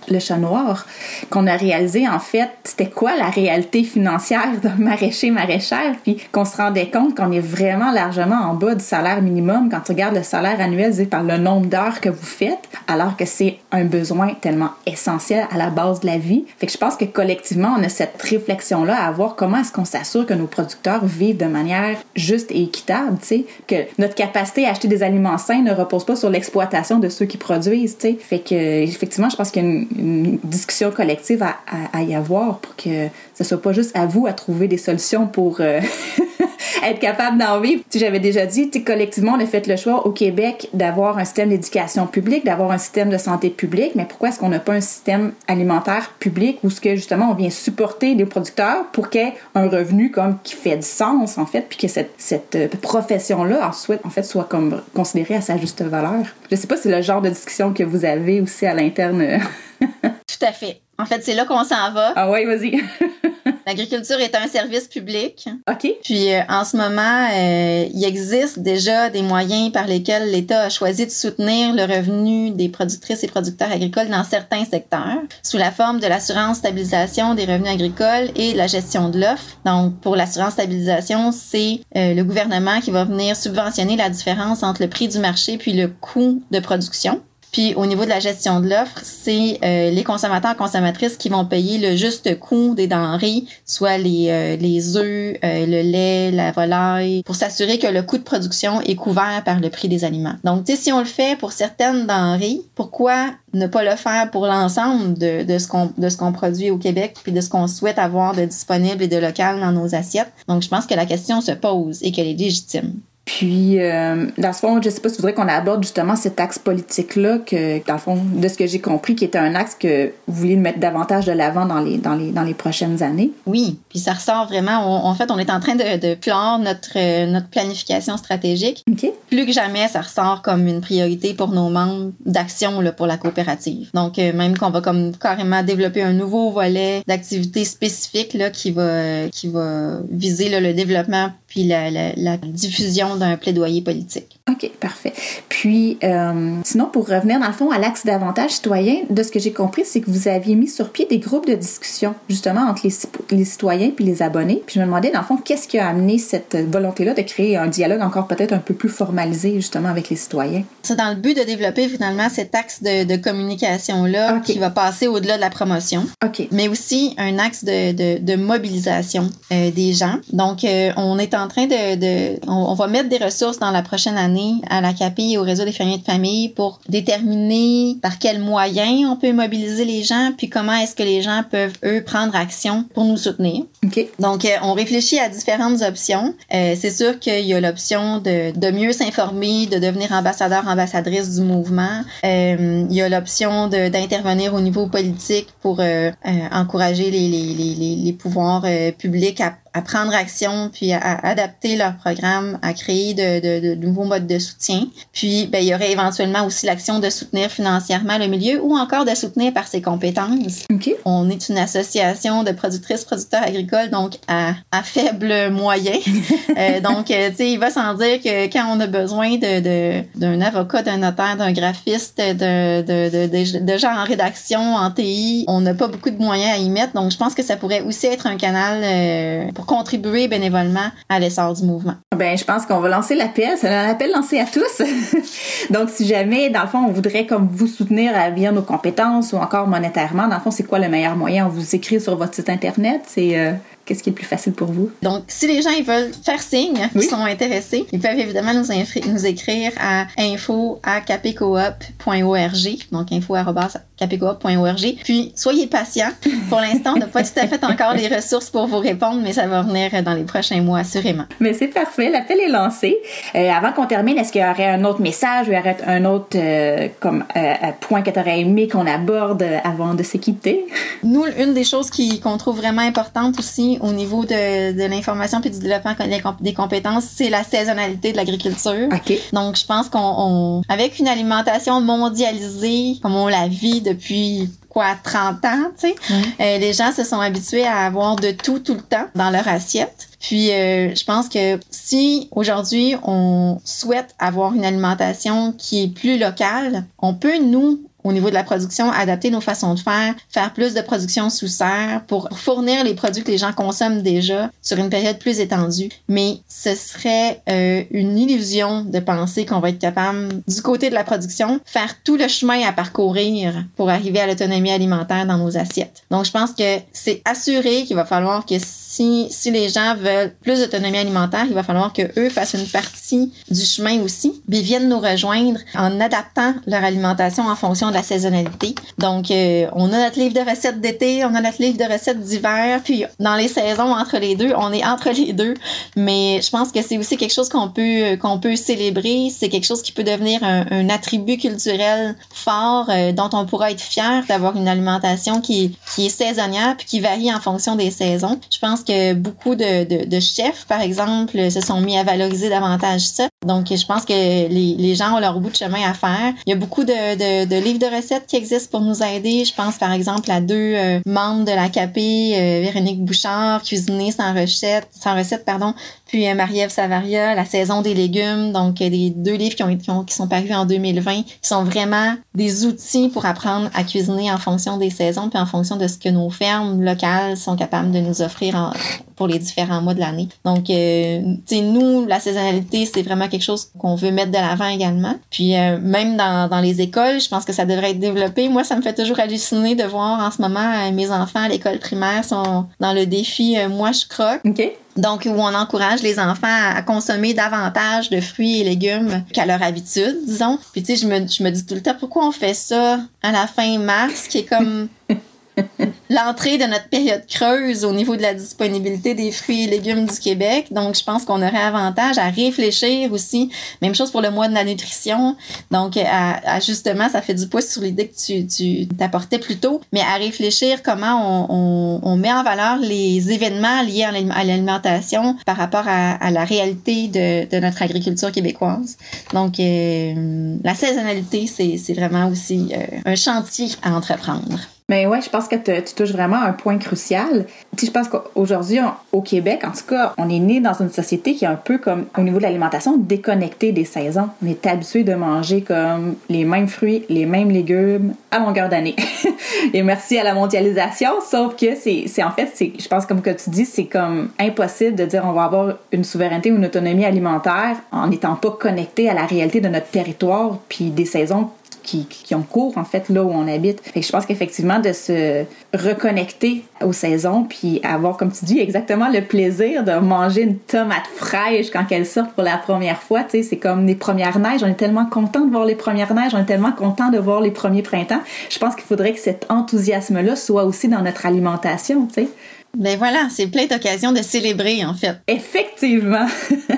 le chat noir qu'on a réalisé, en fait, c'était quoi la réalité financière d'un maraîcher maraîchère, puis qu'on se rendait compte qu'on est vraiment largement en bas du salaire minimum quand tu regardes le salaire annuel dit par le nombre d'heures que vous faites, alors que c'est un besoin tellement essentiel à la base de la vie. Fait que je pense que collectivement, on a cette réflexion-là à voir comment est-ce qu'on s'assure que nos producteurs vivent de manière juste et équitable, tu sais, que notre capacité à acheter des aliments sains ne repose pas sur l'exploitation de ceux qui produisent, tu sais. Fait que, effectivement, je pense qu'il y a une, discussion collective à, à, y avoir pour que ce soit pas juste à vous à trouver des solutions pour euh, être capable d'en vivre. J'avais déjà dit, collectivement, on a fait le choix au Québec d'avoir un système d'éducation publique, d'avoir un système de santé publique, mais pourquoi est-ce qu'on n'a pas un système alimentaire public où ce que justement on vient supporter les producteurs pour qu'il y ait un revenu comme qui fait du sens en fait, puis que cette, cette euh, profession-là ensuite en fait soit comme considérée à sa juste valeur? Je sais pas si c'est le genre de discussion que vous avez aussi à l'interne. Tout à fait. En fait, c'est là qu'on s'en va. Ah oui, vas-y. L'agriculture est un service public. OK. Puis euh, en ce moment, euh, il existe déjà des moyens par lesquels l'État a choisi de soutenir le revenu des productrices et producteurs agricoles dans certains secteurs, sous la forme de l'assurance stabilisation des revenus agricoles et la gestion de l'offre. Donc pour l'assurance stabilisation, c'est euh, le gouvernement qui va venir subventionner la différence entre le prix du marché puis le coût de production. Puis au niveau de la gestion de l'offre, c'est euh, les consommateurs consommatrices qui vont payer le juste coût des denrées, soit les, euh, les œufs, euh, le lait, la volaille, pour s'assurer que le coût de production est couvert par le prix des aliments. Donc, si on le fait pour certaines denrées, pourquoi ne pas le faire pour l'ensemble de, de ce qu'on de ce qu'on produit au Québec puis de ce qu'on souhaite avoir de disponible et de local dans nos assiettes? Donc je pense que la question se pose et qu'elle est légitime. Puis, euh, dans ce fond, je sais pas si tu voudrais qu'on aborde justement cet axe politique-là, que, dans le fond, de ce que j'ai compris, qui était un axe que vous vouliez mettre davantage de l'avant dans les, dans, les, dans les prochaines années. Oui, puis ça ressort vraiment. en fait, on est en train de, de clore notre, euh, notre planification stratégique. OK. Plus que jamais, ça ressort comme une priorité pour nos membres d'action pour la coopérative. Donc, euh, même qu'on va comme carrément développer un nouveau volet d'activités spécifiques là, qui, va, qui va viser là, le développement puis la, la, la diffusion d'un plaidoyer politique. OK, parfait. Puis, euh, sinon, pour revenir dans le fond à l'axe d'avantage citoyen, de ce que j'ai compris, c'est que vous aviez mis sur pied des groupes de discussion, justement, entre les, les citoyens puis les abonnés. Puis je me demandais, dans le fond, qu'est-ce qui a amené cette volonté-là de créer un dialogue encore peut-être un peu plus formalisé, justement, avec les citoyens? C'est dans le but de développer finalement cet axe de, de communication-là qui va passer au-delà de la promotion. OK. Mais aussi un axe de, de, de mobilisation euh, des gens. Donc, euh, on est en train de... de on, on va mettre des ressources dans la prochaine année à la CAPI et au réseau des fermiers de famille pour déterminer par quels moyens on peut mobiliser les gens, puis comment est-ce que les gens peuvent, eux, prendre action pour nous soutenir. OK. Donc, euh, on réfléchit à différentes options. Euh, c'est sûr qu'il y a l'option de, de mieux s'informer, de devenir ambassadeur, ambassadrice du mouvement. Euh, il y a l'option d'intervenir au niveau politique pour euh, encourager les, les, les, les, pouvoirs publics à, à prendre action, puis à, à adapter leur programme, à créer de, de, de, nouveaux modes de soutien. Puis, ben, il y aurait éventuellement aussi l'action de soutenir financièrement le milieu ou encore de soutenir par ses compétences. OK. On est une association de productrices, producteurs agricoles, donc à, à faible moyen. Euh, donc, euh, tu sais, il va sans dire que quand on a besoin de, de, d'un avocat, d'un notaire, d'un graphiste, de, de, de, de, de gens en rédaction, en TI, on n'a pas beaucoup de moyens à y mettre. Donc, je pense que ça pourrait aussi être un canal euh, pour contribuer bénévolement à l'essor du mouvement. Ben, je pense qu'on va lancer l'appel. C'est un appel lancé à tous. Donc, si jamais, dans le fond, on voudrait comme vous soutenir à- via nos compétences ou encore monétairement, dans le fond, c'est quoi le meilleur moyen? On vous écrit sur votre site Internet. C'est euh, qu'est-ce qui est le plus facile pour vous? Donc, si les gens ils veulent faire signe, Oui. ils sont intéressés, ils peuvent évidemment nous, nous écrire à info à donc info capicoop.org. Puis, soyez patients. Pour l'instant, on n'a pas tout à fait encore les ressources pour vous répondre, mais ça va venir dans les prochains mois, assurément. Mais c'est parfait, l'appel est lancé. Euh, avant qu'on termine, est-ce qu'il y aurait un autre message ou un autre euh, comme euh, point que tu aurais aimé qu'on aborde avant de se quitter? Nous, une des choses qu'on trouve vraiment importante aussi au niveau de, de l'information puis du développement des comp- des compétences, c'est la saisonnalité de l'agriculture. OK. Donc, je pense qu'on, on- avec une alimentation mondialisée, comme on la vit depuis quoi, 30 ans, tu sais, euh, les gens se sont habitués à avoir de tout tout le temps dans leur assiette. Puis, euh, je pense que si aujourd'hui on souhaite avoir une alimentation qui est plus locale, on peut nous au niveau de la production, adapter nos façons de faire, faire plus de production sous serre pour fournir les produits que les gens consomment déjà sur une période plus étendue. Mais ce serait euh, une illusion de penser qu'on va être capable, du côté de la production, faire tout le chemin à parcourir pour arriver à l'autonomie alimentaire dans nos assiettes. Donc, je pense que c'est assuré qu'il va falloir que si, si les gens veulent plus d'autonomie alimentaire, il va falloir que eux fassent une partie du chemin aussi, puis viennent nous rejoindre en adaptant leur alimentation en fonction la saisonnalité. Donc, euh, on a notre livre de recettes d'été, on a notre livre de recettes d'hiver, puis dans les saisons entre les deux, on est entre les deux. Mais je pense que c'est aussi quelque chose qu'on peut qu'on peut célébrer. C'est quelque chose qui peut devenir un, un attribut culturel fort euh, dont on pourra être fier d'avoir une alimentation qui, qui est saisonnière puis qui varie en fonction des saisons. Je pense que beaucoup de, de, de chefs, par exemple, se sont mis à valoriser davantage ça. Donc, je pense que les, gens ont leur bout de chemin à faire. Il y a beaucoup de, livres de recettes qui existent pour nous aider. Je pense, par exemple, à deux euh, membres de la CAP, euh, Véronique Bouchard, Cuisiner sans recette, sans recette, pardon, puis euh, Marie-Ève Savaria, La saison des légumes. Donc, euh, des deux livres qui, ont, qui, ont, qui sont parus en 2020, qui sont vraiment des outils pour apprendre à cuisiner en fonction des saisons puis en fonction de ce que nos fermes locales sont capables de nous offrir pour les différents mois de l'année. Donc, tu sais, nous, la saisonnalité, c'est vraiment quelque chose qu'on veut mettre de l'avant également. Puis, euh, même dans, dans les écoles, je pense que ça devrait être développé. Moi, ça me fait toujours halluciner de voir en ce moment euh, mes enfants à l'école primaire sont dans le défi euh, Moi, je croque. OK. Donc, où on encourage les enfants à consommer davantage de fruits et légumes qu'à leur habitude, disons. Puis, tu sais, je me, je me dis tout le temps, pourquoi on fait ça à la fin mars, qui est comme l'entrée de notre période creuse au niveau de la disponibilité des fruits et légumes du Québec. Donc, je pense qu'on aurait avantage à réfléchir aussi. Même chose pour le mois de la nutrition. Donc, à, justement, ça fait du poids sur l'idée que tu, t'apportais plus tôt, mais à réfléchir comment on, met en valeur les événements liés à l'alimentation par rapport à, la réalité de, notre agriculture québécoise. Donc, euh, la saisonnalité, c'est, c'est vraiment aussi euh, un chantier à entreprendre. Mais ouais, je pense que tu touches vraiment un point crucial. Tu je pense qu'aujourd'hui, au Québec, en tout cas, on est né dans une société qui est un peu comme, au niveau de l'alimentation, déconnectée des saisons. On est habitué de manger comme les mêmes fruits, les mêmes légumes à longueur d'année. Et merci à la mondialisation, sauf que c'est, en fait, je pense comme que tu dis, c'est comme impossible de dire on va avoir une souveraineté ou une autonomie alimentaire en n'étant pas connecté à la réalité de notre territoire puis des saisons qui, ont cours, en fait, là où on habite. Fait que je pense qu'effectivement, de se reconnecter aux saisons, puis avoir, comme tu dis, exactement le plaisir de manger une tomate fraîche quand elle sort pour la première fois, tu sais, c'est comme les premières neiges. On est tellement content de voir les premières neiges, on est tellement content de voir les premiers printemps. Je pense qu'il faudrait que cet enthousiasme-là soit aussi dans notre alimentation, tu sais. Ben voilà, c'est plein d'occasions de célébrer, en fait. Effectivement.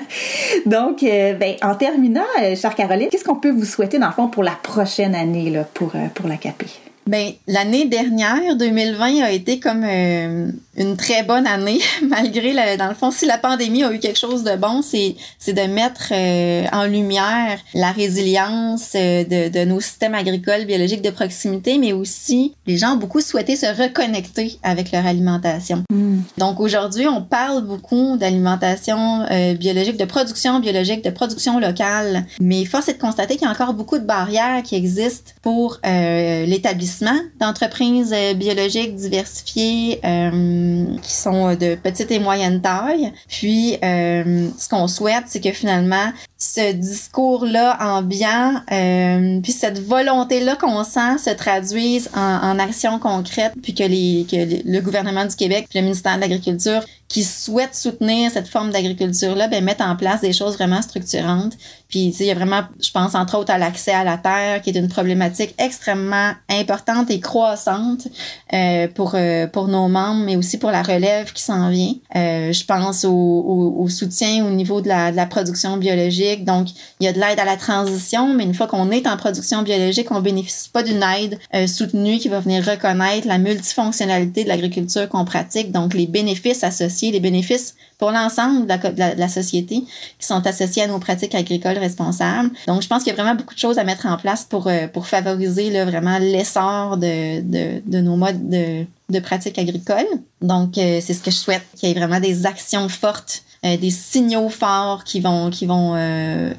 Donc, euh, ben, en terminant, euh, chère Caroline, qu'est-ce qu'on peut vous souhaiter, dans le fond, pour la prochaine année, pour, euh, pour la CAP? Ben, l'année dernière, 2020, a été comme euh, une très bonne année, malgré, la, dans le fond, si la pandémie a eu quelque chose de bon, c'est, c'est de mettre euh, en lumière la résilience euh, de, de nos systèmes agricoles biologiques de proximité, mais aussi, les gens ont beaucoup souhaité se reconnecter avec leur alimentation. Mm. Donc, aujourd'hui, on parle beaucoup d'alimentation biologique, de production biologique, de production locale, mais force est de constater qu'il y a encore beaucoup de barrières qui existent pour l'établissement d'entreprises euh, biologiques diversifiées euh, qui sont de petite et moyenne taille. Puis, euh, ce qu'on souhaite, c'est que finalement, ce discours-là ambiant, euh, puis cette volonté-là qu'on sent se traduise en, en actions concrètes, puis que, les, que le gouvernement du Québec, puis le ministère de l'Agriculture, qui souhaitent soutenir cette forme d'agriculture-là, ben, mettent en place des choses vraiment structurantes. Puis, il y a vraiment, je pense entre autres à l'accès à la terre, qui est une problématique extrêmement importante et croissante euh, pour, euh, pour nos membres, mais aussi pour la relève qui s'en vient. Euh, je pense au, au, au, soutien au niveau de la, de la production biologique. Donc, il y a de l'aide à la transition, mais une fois qu'on est en production biologique, on bénéficie pas d'une aide euh, soutenue qui va venir reconnaître la multifonctionnalité de l'agriculture qu'on pratique, donc les bénéfices associés les bénéfices pour l'ensemble de, la, société qui sont associés à nos pratiques agricoles responsables. Donc, je pense qu'il y a vraiment beaucoup de choses à mettre en place pour, euh, favoriser vraiment l'essor de, nos modes de, de pratiques agricoles. Donc, euh, c'est ce que je souhaite, qu'il y ait vraiment des actions fortes, des signaux forts qui vont, qui, vont,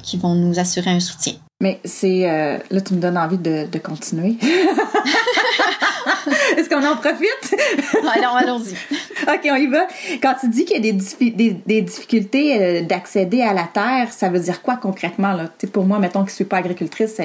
qui vont nous assurer un soutien. Mais c'est... là, tu me donnes envie de, de continuer. Est-ce qu'on en profite? Allons, allons-y. OK, on y va. Quand tu dis qu'il y a des, des, des difficultés euh, d'accéder à la terre, ça veut dire quoi concrètement? Là? pour moi, mettons que je ne suis pas agricultrice,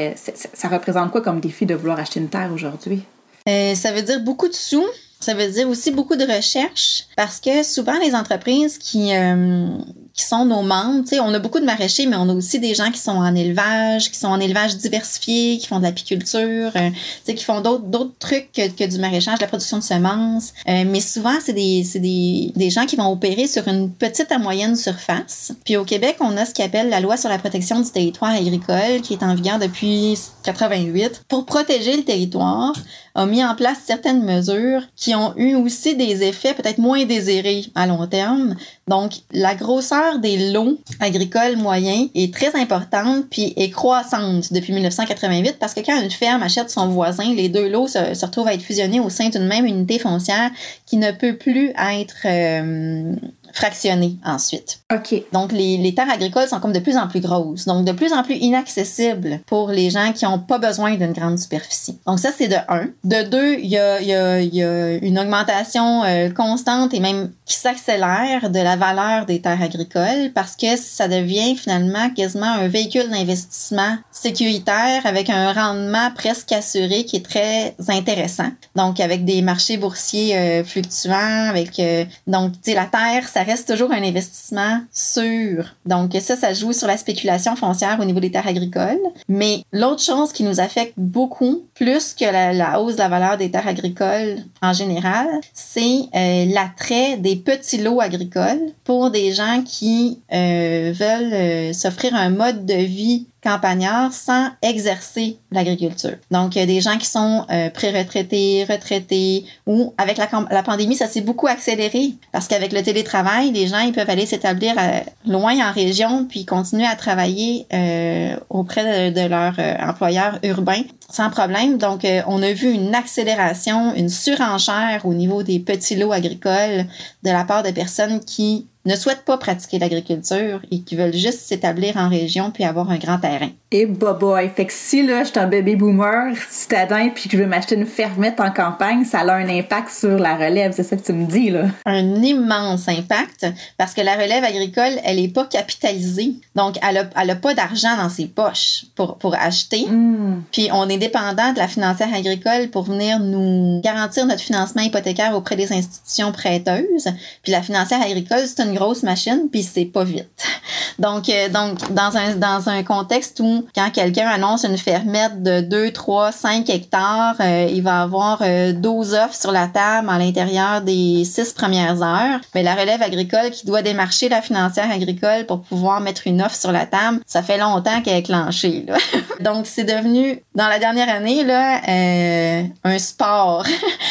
ça représente quoi comme défi de vouloir acheter une terre aujourd'hui? Euh, ça veut dire beaucoup de sous. Ça veut dire aussi beaucoup de recherche parce que souvent les entreprises qui, euh, qui sont nos membres. On a beaucoup de maraîchers, mais on a aussi des gens qui sont en élevage, qui sont en élevage diversifié, qui font de l'apiculture, euh, qui font d'autres d'autres trucs que, que, du maraîchage, la production de semences. Euh, mais souvent, c'est des, c'est des, des gens qui vont opérer sur une petite à moyenne surface. Puis au Québec, on a ce qu'on appelle la loi sur la protection du territoire agricole, qui est en vigueur depuis 88, pour protéger le territoire a mis en place certaines mesures qui ont eu aussi des effets peut-être moins désirés à long terme. Donc, la grosseur des lots agricoles moyens est très importante puis est croissante depuis 1988 parce que quand une ferme achète son voisin, les deux lots se, retrouvent à être fusionnés au sein d'une même unité foncière qui ne peut plus être euh, fractionner ensuite. OK. Donc, les, les, terres agricoles sont comme de plus en plus grosses, donc de plus en plus inaccessibles pour les gens qui n'ont pas besoin d'une grande superficie. Donc, ça, c'est de un. De deux, il y a, y, a, y a, une augmentation euh, constante et même qui s'accélère de la valeur des terres agricoles parce que ça devient finalement quasiment un véhicule d'investissement sécuritaire avec un rendement presque assuré qui est très intéressant. Donc, avec des marchés boursiers euh, fluctuants, avec... Euh, donc, tu sais, la terre, ça reste toujours un investissement sûr. Donc ça, ça joue sur la spéculation foncière au niveau des terres agricoles. Mais l'autre chose qui nous affecte beaucoup, plus que la, hausse de la valeur des terres agricoles en général, c'est euh, l'attrait des petits lots agricoles pour des gens qui euh, veulent euh, s'offrir un mode de vie campagnards sans exercer l'agriculture. Donc, il y a des gens qui sont euh, pré-retraités, retraités, ou avec la, la pandémie, ça s'est beaucoup accéléré parce qu'avec le télétravail, les gens ils peuvent aller s'établir euh, loin en région puis continuer à travailler euh, auprès de, de leur euh, employeur urbain sans problème. Donc, euh, on a vu une accélération, une surenchère au niveau des petits lots agricoles de la part de personnes qui ne souhaitent pas pratiquer l'agriculture et qui veulent juste s'établir en région puis avoir un grand terrain. Et boboy, fait que si là, je suis un bébé boomer citadin puis que je veux m'acheter une fermette en campagne, ça a un impact sur la relève, c'est ça que tu me dis là. Un immense impact parce que la relève agricole, elle est pas capitalisée. Donc elle a, elle a pas d'argent dans ses poches pour pour acheter. Hmm. Puis on est dépendant de la financière agricole pour venir nous garantir notre financement hypothécaire auprès des institutions prêteuses. Puis la financière agricole, c'est une grosse machine puis c'est pas vite. Donc euh, donc dans un dans un contexte où quand quelqu'un annonce une fermette de 2, 3, 5 hectares, euh, il va avoir euh, 12 offres sur la table à l'intérieur des six premières heures. Mais la relève agricole qui doit démarcher la financière agricole pour pouvoir mettre une offre sur la table, ça fait longtemps qu'elle est clenchée. Là. Donc, c'est devenu, dans la dernière année, là, euh, un sport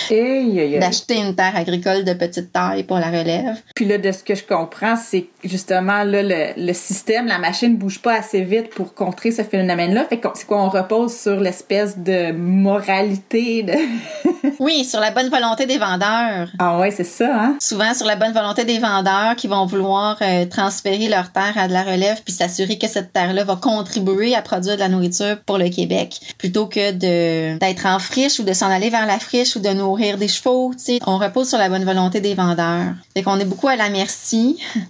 d'acheter une terre agricole de petite taille pour la relève. Puis là, de ce que je comprends, c'est que justement là, le, le système, la machine bouge pas assez vite pour contrer ce phénomène-là. Fait que c'est quoi, on repose sur l'espèce de moralité de... Oui, sur la bonne volonté des vendeurs. ah ouais, c'est ça, hein? souvent sur la bonne volonté des vendeurs qui vont vouloir euh, transférer leur terre à de la relève puis s'assurer que cette terre-là va contribuer à produire de la nourriture pour le Québec plutôt que de d'être en friche ou de s'en aller vers la friche ou de nourrir des chevaux, tu sais. On repose sur la bonne volonté des vendeurs. Fait qu'on est beaucoup à la merci.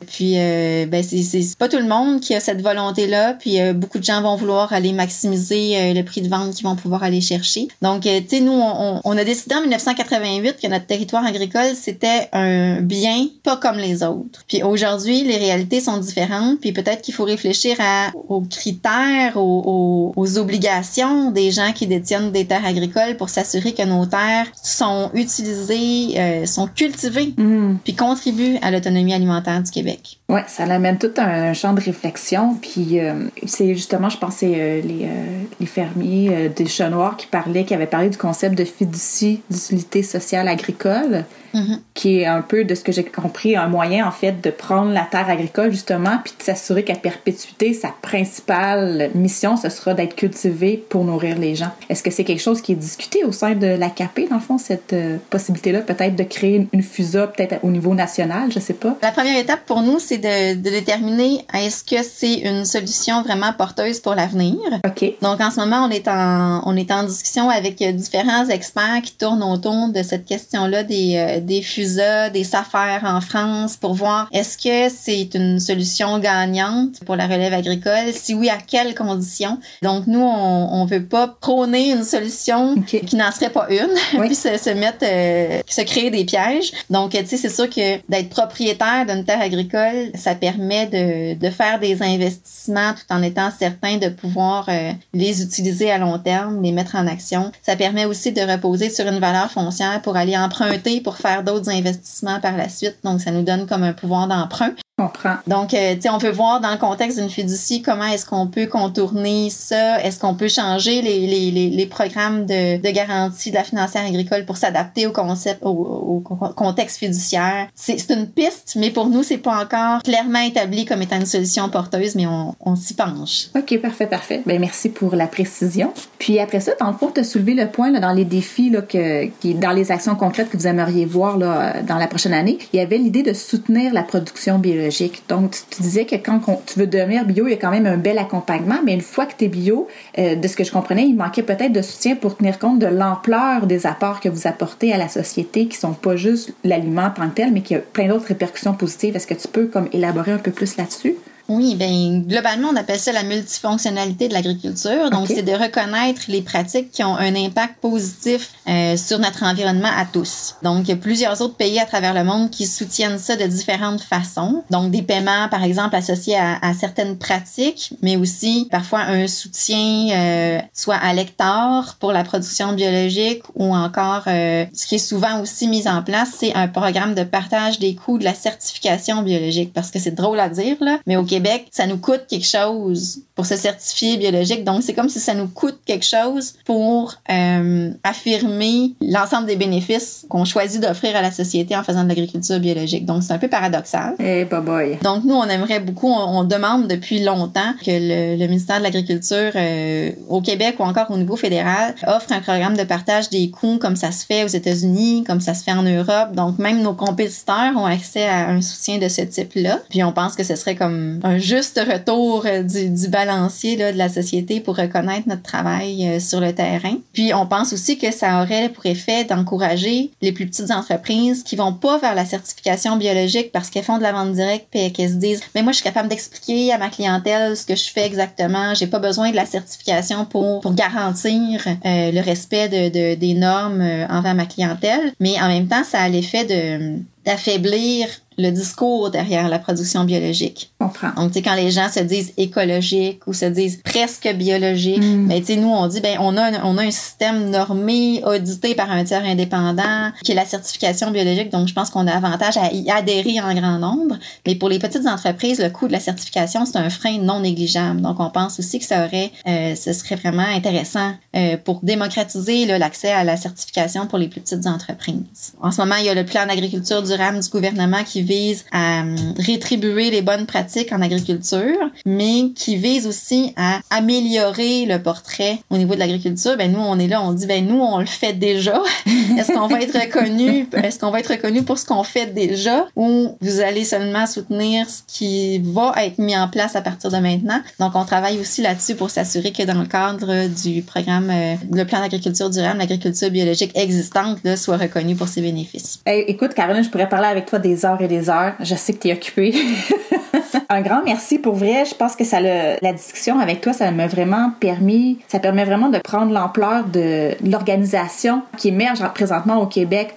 Puis euh, ben c'est pas tout le monde qui a cette volonté-là puis euh, beaucoup de gens vont vouloir aller maximiser euh, le prix de vente qu'ils vont pouvoir aller chercher. Donc euh, tu sais nous on, on- a décidé en 1988 que notre territoire agricole c'était un bien pas comme les autres. Puis aujourd'hui les réalités sont différentes puis peut-être qu'il faut réfléchir à, aux critères, aux, aux- aux obligations des gens qui détiennent des terres agricoles pour s'assurer que nos terres sont utilisées, euh, sont cultivées Hmm. puis contribuent à l'autonomie alimentaire du Québec. Ouais, ça l'amène tout un, un champ de réflexion. Puis euh, c'est justement, je pense, c'est euh, les, euh, les fermiers des Chats Noirs qui parlaient, qui avaient parlé du concept de fiducie d'utilité sociale agricole, Mhm. qui est un peu, de ce que j'ai compris, un moyen en fait de prendre la terre agricole justement, puis de s'assurer qu'à perpétuité, sa principale mission, ce sera d'être cultivée pour nourrir les gens. Est-ce que c'est quelque chose qui est discuté au sein de l'AKP, dans le fond, cette possibilité-là, peut-être de créer une FUSA, peut-être au niveau national, je sais pas? La première étape pour nous, c'est de, de déterminer est-ce que c'est une solution vraiment porteuse pour l'avenir? OK. Donc en ce moment, on est en on est en discussion avec euh, différents experts qui tournent autour de cette question-là des euh, des FUSA, des SAFER en France pour voir est-ce que c'est une solution gagnante pour la relève agricole, si oui à quelles conditions? Donc nous on on veut pas prôner une solution qui n'en serait pas une Oui. puis se, se mettre euh, se créer des pièges. Donc tu sais c'est sûr que d'être propriétaire d'une terre agricole, ça permet de faire des investissements tout en étant certain de pouvoir euh, les utiliser à long terme, les mettre en action. Ça permet aussi de reposer sur une valeur foncière pour aller emprunter pour faire d'autres investissements par la suite. Donc, ça nous donne comme un pouvoir d'emprunt. Comprends. Donc, euh, tu sais, on peut voir dans le contexte d'une fiducie comment est-ce qu'on peut contourner ça, est-ce qu'on peut changer les, les, les, les programmes de, de garantie de la financière agricole pour s'adapter au concept, au, au con- contexte fiduciaire? C'est une piste, mais pour nous, c'est pas encore clairement établi comme étant une solution porteuse, mais on, on s'y penche. OK, parfait, parfait. Ben, merci pour la précision. Puis après ça, dans le fond, tu as soulevé le point là, dans les défis, là, que, qui, dans les actions concrètes que vous aimeriez voir là, dans la prochaine année. Il y avait l'idée de soutenir la production biologique. Donc, tu, disais que quand tu veux devenir bio, il y a quand même un bel accompagnement, mais une fois que tu es bio, euh, de ce que je comprenais, il manquait peut-être de soutien pour tenir compte de l'ampleur des apports que vous apportez à la société, qui sont pas juste l'aliment en tant que tel, mais qui a plein d'autres répercussions positives. Est-ce que tu peux comme élaborer un peu plus là-dessus? Oui, ben globalement, on appelle ça la multifonctionnalité de l'agriculture. Donc, Ok. c'est de reconnaître les pratiques qui ont un impact positif euh, sur notre environnement à tous. Donc, il y a plusieurs autres pays à travers le monde qui soutiennent ça de différentes façons. Donc, des paiements, par exemple, associés à, à certaines pratiques, mais aussi parfois un soutien euh, soit à l'hectare pour la production biologique ou encore, euh, ce qui est souvent aussi mis en place, c'est un programme de partage des coûts de la certification biologique. Parce que c'est drôle à dire, là, mais au Québec, ça nous coûte quelque chose pour se certifier biologique. Donc, c'est comme si ça nous coûte quelque chose pour euh, affirmer l'ensemble des bénéfices qu'on choisit d'offrir à la société en faisant de l'agriculture biologique. Donc, c'est un peu paradoxal. Eh, hey, boy. Donc, nous, on aimerait beaucoup, on, on demande depuis longtemps que le, le ministère de l'Agriculture euh, au Québec ou encore au niveau fédéral offre un programme de partage des coûts comme ça se fait aux États-Unis, comme ça se fait en Europe. Donc, même nos compétiteurs ont accès à un soutien de ce type-là. Puis, on pense que ce serait comme un juste retour euh, du, du balancier là, de la société pour reconnaître notre travail euh, sur le terrain. Puis, on pense aussi que ça aurait pour effet d'encourager les plus petites entreprises qui vont pas vers la certification biologique parce qu'elles font de la vente directe puis qu'elles se disent mais moi je suis capable d'expliquer à ma clientèle ce que je fais exactement j'ai pas besoin de la certification pour, pour garantir euh, le respect de, de, des normes euh, envers ma clientèle mais en même temps ça a l'effet de d'affaiblir le discours derrière la production biologique. Comprends. Donc, tu sais, quand les gens se disent écologique ou se disent presque biologique, mm. ben, tu sais, nous, on dit, ben, on a, un, on a un système normé, audité par un tiers indépendant, qui est la certification biologique. Donc, je pense qu'on a avantage à y adhérer en grand nombre. Mais pour les petites entreprises, le coût de la certification, c'est un frein non négligeable. Donc, on pense aussi que ça aurait, euh, ce serait vraiment intéressant euh, pour démocratiser l'accès à la certification pour les plus petites entreprises. En ce moment, il y a le plan d'agriculture durable du gouvernement qui vise à hum, rétribuer les bonnes pratiques en agriculture, mais qui vise aussi à améliorer le portrait au niveau de l'agriculture. Ben nous, on est là, on dit ben nous, on le fait déjà. Est-ce qu'on va être reconnu Est-ce qu'on va être reconnu pour ce qu'on fait déjà, ou vous allez seulement soutenir ce qui va être mis en place à partir de maintenant? Donc, on travaille aussi là-dessus pour s'assurer que dans le cadre du programme, euh, le plan d'agriculture durable, l'agriculture biologique existante là, soit reconnue pour ses bénéfices. Hey, écoute, Caroline, je pourrais parler avec toi des heures et des heures. Je sais que tu es occupée. un grand merci pour vrai. Je pense que ça le, la discussion avec toi, ça m'a vraiment permis, ça permet vraiment de prendre l'ampleur de l'organisation qui émerge présentement au Québec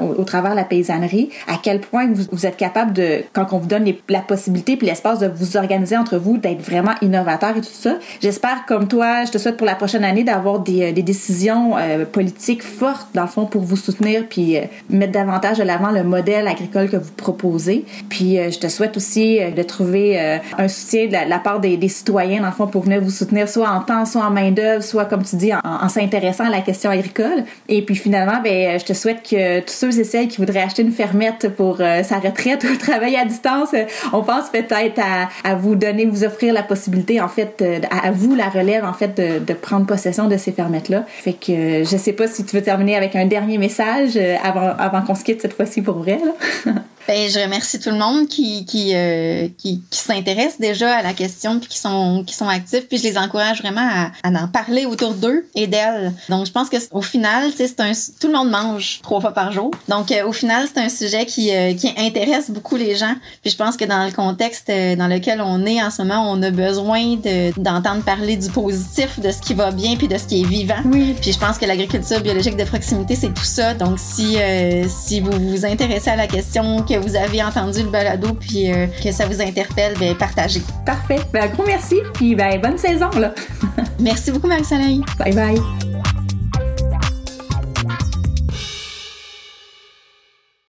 au, travers de la paysannerie. À quel point vous, êtes capable de, quand on vous donne la possibilité puis l'espace de vous organiser entre vous, d'être vraiment innovateur et tout ça. J'espère, comme toi, je te souhaite pour la prochaine année d'avoir des, des décisions euh, politiques fortes dans le fond pour vous soutenir puis euh, mettre davantage de l'avant le modèle agricole que vous proposez. Puis euh, je te souhaite aussi de trouver euh, un soutien de la, part des, citoyens, dans le fond, pour venir vous soutenir soit en temps, soit en main-d'œuvre, soit, comme tu dis, en, s'intéressant à la question agricole. Et puis finalement, ben, je te souhaite que tous ceux et celles qui voudraient acheter une fermette pour euh, sa retraite ou travailler à distance, euh, on pense peut-être à, vous donner, vous offrir la possibilité, en fait, à, vous, la relève, en fait, de, prendre possession de ces fermettes-là. Fait que je sais pas si tu veux terminer avec un dernier message avant, avant qu'on se quitte cette fois-ci pour vrai. Ben, je remercie tout le monde qui qui euh, qui, qui s'intéresse déjà à la question puis qui sont qui sont actifs puis je les encourage vraiment à, à en parler autour d'eux et d'elles. Donc je pense que au final, c'est un tout le monde mange trois fois par jour. Donc euh, au final, c'est un sujet qui euh, qui intéresse beaucoup les gens. Puis je pense que dans le contexte euh, dans lequel on est en ce moment, on a besoin de d'entendre parler du positif, de ce qui va bien puis de ce qui est vivant. Oui. Puis je pense que l'agriculture biologique de proximité, c'est tout ça. Donc si euh, si vous vous intéressez à la question que vous avez entendu le balado puis euh, que ça vous interpelle, ben partagez. Parfait. Ben, un gros merci puis ben bonne saison là. merci beaucoup Marie-Soleil. Bye bye.